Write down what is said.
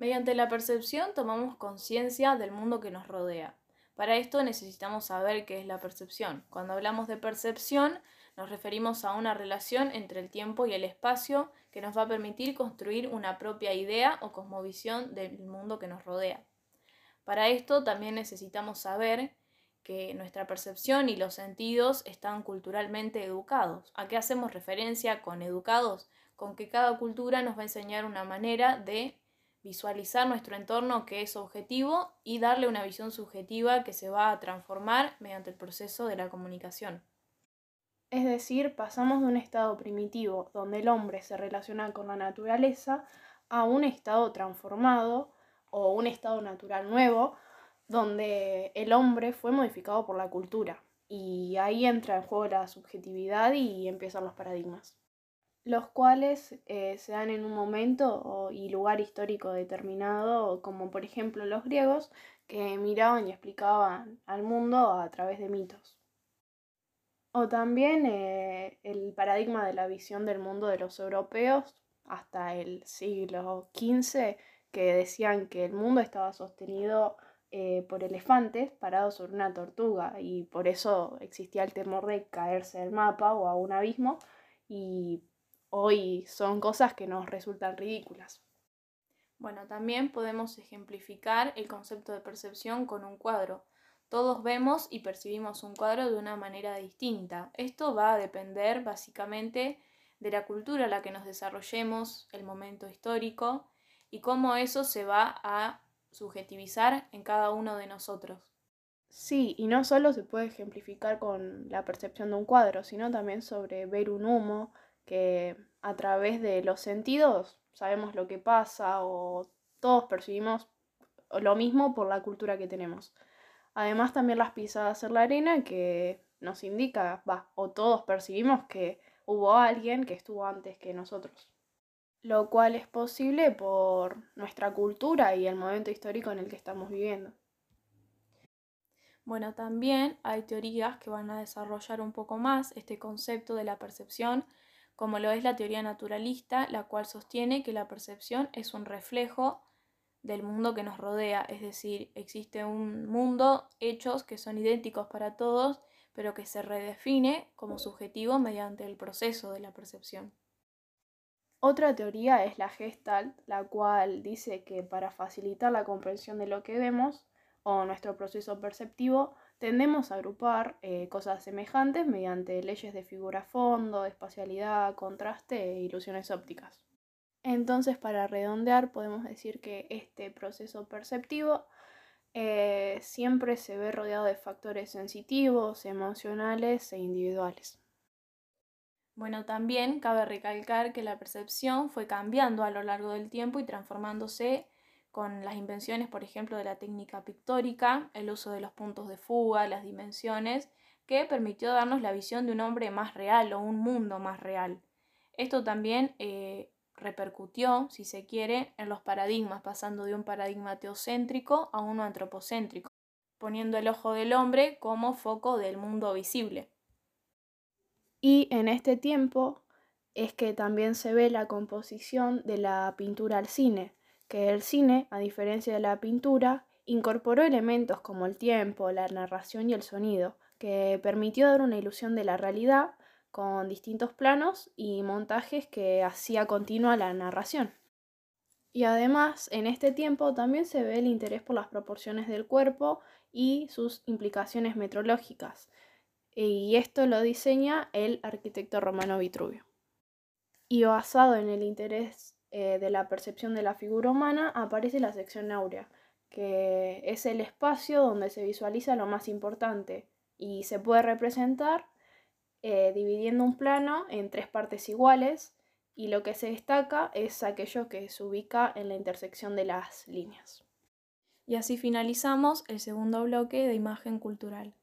Mediante la percepción tomamos conciencia del mundo que nos rodea. Para esto necesitamos saber qué es la percepción. Cuando hablamos de percepción, nos referimos a una relación entre el tiempo y el espacio que nos va a permitir construir una propia idea o cosmovisión del mundo que nos rodea. Para esto también necesitamos saber que nuestra percepción y los sentidos están culturalmente educados. ¿A qué hacemos referencia con educados? Con que cada cultura nos va a enseñar una manera de visualizar nuestro entorno que es objetivo y darle una visión subjetiva que se va a transformar mediante el proceso de la comunicación. Es decir, pasamos de un estado primitivo, donde el hombre se relaciona con la naturaleza, a un estado transformado o un estado natural nuevo, donde el hombre fue modificado por la cultura. Y ahí entra en juego la subjetividad y empiezan los paradigmas, los cuales eh, se dan en un momento y lugar histórico determinado, como por ejemplo los griegos, que miraban y explicaban al mundo a través de mitos. O también eh, el paradigma de la visión del mundo de los europeos hasta el siglo XV, que decían que el mundo estaba sostenido eh, por elefantes parados sobre una tortuga y por eso existía el temor de caerse del mapa o a un abismo y hoy son cosas que nos resultan ridículas. Bueno, también podemos ejemplificar el concepto de percepción con un cuadro. Todos vemos y percibimos un cuadro de una manera distinta. Esto va a depender básicamente de la cultura a la que nos desarrollemos, el momento histórico y cómo eso se va a subjetivizar en cada uno de nosotros. Sí, y no solo se puede ejemplificar con la percepción de un cuadro, sino también sobre ver un humo, que a través de los sentidos sabemos lo que pasa o todos percibimos lo mismo por la cultura que tenemos. Además también las pisadas en la arena que nos indica, va, o todos percibimos que hubo alguien que estuvo antes que nosotros lo cual es posible por nuestra cultura y el momento histórico en el que estamos viviendo. Bueno, también hay teorías que van a desarrollar un poco más este concepto de la percepción, como lo es la teoría naturalista, la cual sostiene que la percepción es un reflejo del mundo que nos rodea, es decir, existe un mundo, hechos que son idénticos para todos, pero que se redefine como subjetivo mediante el proceso de la percepción. Otra teoría es la Gestalt, la cual dice que para facilitar la comprensión de lo que vemos o nuestro proceso perceptivo, tendemos a agrupar eh, cosas semejantes mediante leyes de figura-fondo, espacialidad, contraste e ilusiones ópticas. Entonces, para redondear, podemos decir que este proceso perceptivo eh, siempre se ve rodeado de factores sensitivos, emocionales e individuales. Bueno, también cabe recalcar que la percepción fue cambiando a lo largo del tiempo y transformándose con las invenciones, por ejemplo, de la técnica pictórica, el uso de los puntos de fuga, las dimensiones, que permitió darnos la visión de un hombre más real o un mundo más real. Esto también eh, repercutió, si se quiere, en los paradigmas, pasando de un paradigma teocéntrico a uno antropocéntrico, poniendo el ojo del hombre como foco del mundo visible. Y en este tiempo es que también se ve la composición de la pintura al cine, que el cine, a diferencia de la pintura, incorporó elementos como el tiempo, la narración y el sonido, que permitió dar una ilusión de la realidad con distintos planos y montajes que hacía continua la narración. Y además, en este tiempo también se ve el interés por las proporciones del cuerpo y sus implicaciones metrológicas, y esto lo diseña el arquitecto romano Vitruvio. Y basado en el interés eh, de la percepción de la figura humana, aparece la sección áurea, que es el espacio donde se visualiza lo más importante y se puede representar eh, dividiendo un plano en tres partes iguales y lo que se destaca es aquello que se ubica en la intersección de las líneas. Y así finalizamos el segundo bloque de imagen cultural.